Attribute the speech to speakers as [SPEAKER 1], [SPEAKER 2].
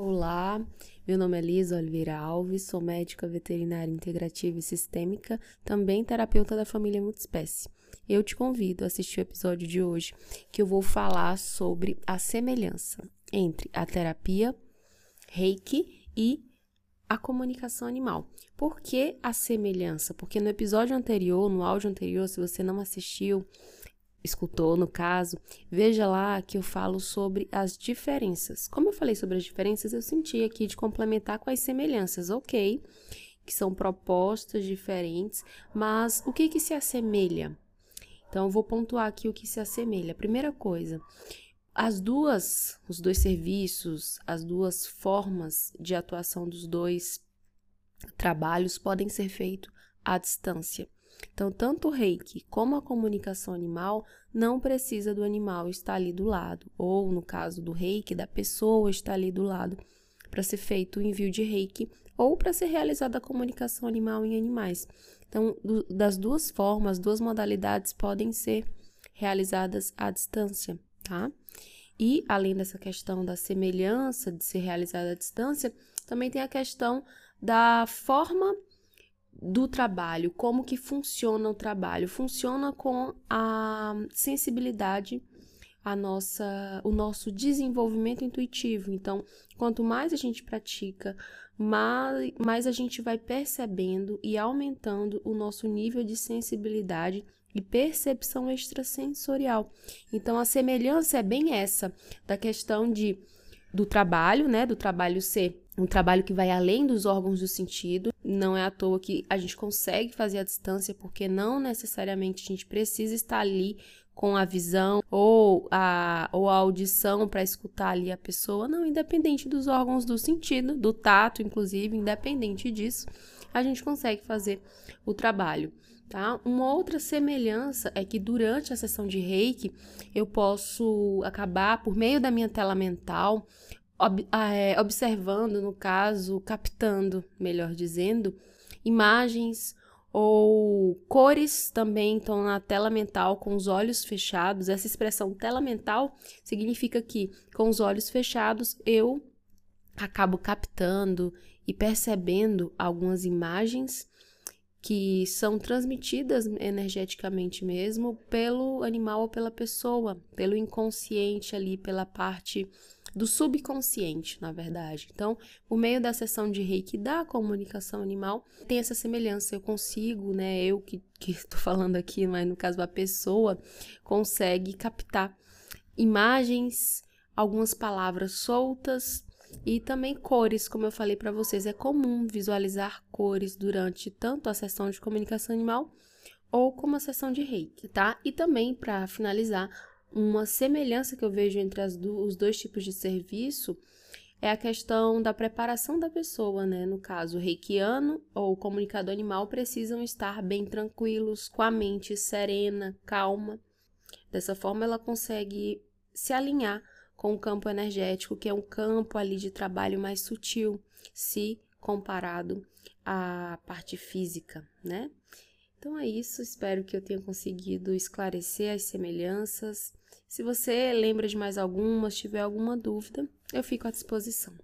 [SPEAKER 1] Olá, meu nome é Lisa Oliveira Alves, sou médica veterinária integrativa e sistêmica, também terapeuta da família multiespécie. Eu te convido a assistir o episódio de hoje, que eu vou falar sobre a semelhança entre a terapia, reiki e a comunicação animal. Por que a semelhança? Porque no episódio anterior, no áudio anterior, se você não assistiu, escutou, no caso, veja lá que eu falo sobre as diferenças. Como eu falei sobre as diferenças, eu senti aqui de complementar com as semelhanças, ok? Que são propostas diferentes, mas o que que se assemelha? Então, eu vou pontuar aqui o que se assemelha. Primeira coisa, as duas, os dois serviços, as duas formas de atuação dos dois trabalhos podem ser feitos à distância. Então, tanto o reiki como a comunicação animal não precisa do animal estar ali do lado, ou no caso do reiki, da pessoa estar ali do lado para ser feito o envio de reiki ou para ser realizada a comunicação animal em animais. Então, do, das duas formas, duas modalidades podem ser realizadas à distância, tá? E além dessa questão da semelhança de ser realizada à distância, também tem a questão da forma do trabalho, como que funciona o trabalho. Funciona com a sensibilidade a nossa, o nosso desenvolvimento intuitivo. Então, quanto mais a gente pratica, mais, mais a gente vai percebendo e aumentando o nosso nível de sensibilidade e percepção extrasensorial. Então, a semelhança é bem essa da questão de do trabalho, né, do trabalho ser um trabalho que vai além dos órgãos do sentido. Não é à toa que a gente consegue fazer a distância, porque não necessariamente a gente precisa estar ali com a visão ou a, ou a audição para escutar ali a pessoa. Não, independente dos órgãos do sentido, do tato, inclusive, independente disso, a gente consegue fazer o trabalho. Tá? Uma outra semelhança é que durante a sessão de reiki eu posso acabar, por meio da minha tela mental, ob ah, é, observando, no caso, captando, melhor dizendo, imagens ou cores também estão na tela mental com os olhos fechados. Essa expressão tela mental significa que com os olhos fechados eu acabo captando e percebendo algumas imagens que são transmitidas energeticamente mesmo pelo animal ou pela pessoa, pelo inconsciente ali, pela parte do subconsciente, na verdade. Então, por meio da sessão de reiki da comunicação animal, tem essa semelhança. Eu consigo, né? Eu que estou falando aqui, mas no caso a pessoa consegue captar imagens, algumas palavras soltas e também cores, como eu falei para vocês, é comum visualizar cores durante tanto a sessão de comunicação animal ou como a sessão de reiki, tá? E também, para finalizar, uma semelhança que eu vejo entre do, os dois tipos de serviço é a questão da preparação da pessoa, né? No caso, o reikiano ou o comunicador animal precisam estar bem tranquilos, com a mente serena, calma. Dessa forma, ela consegue se alinhar com o campo energético, que é um campo ali de trabalho mais sutil, se comparado à parte física, né? Então é isso, espero que eu tenha conseguido esclarecer as semelhanças. Se você lembra de mais algumas, tiver alguma dúvida, eu fico à disposição.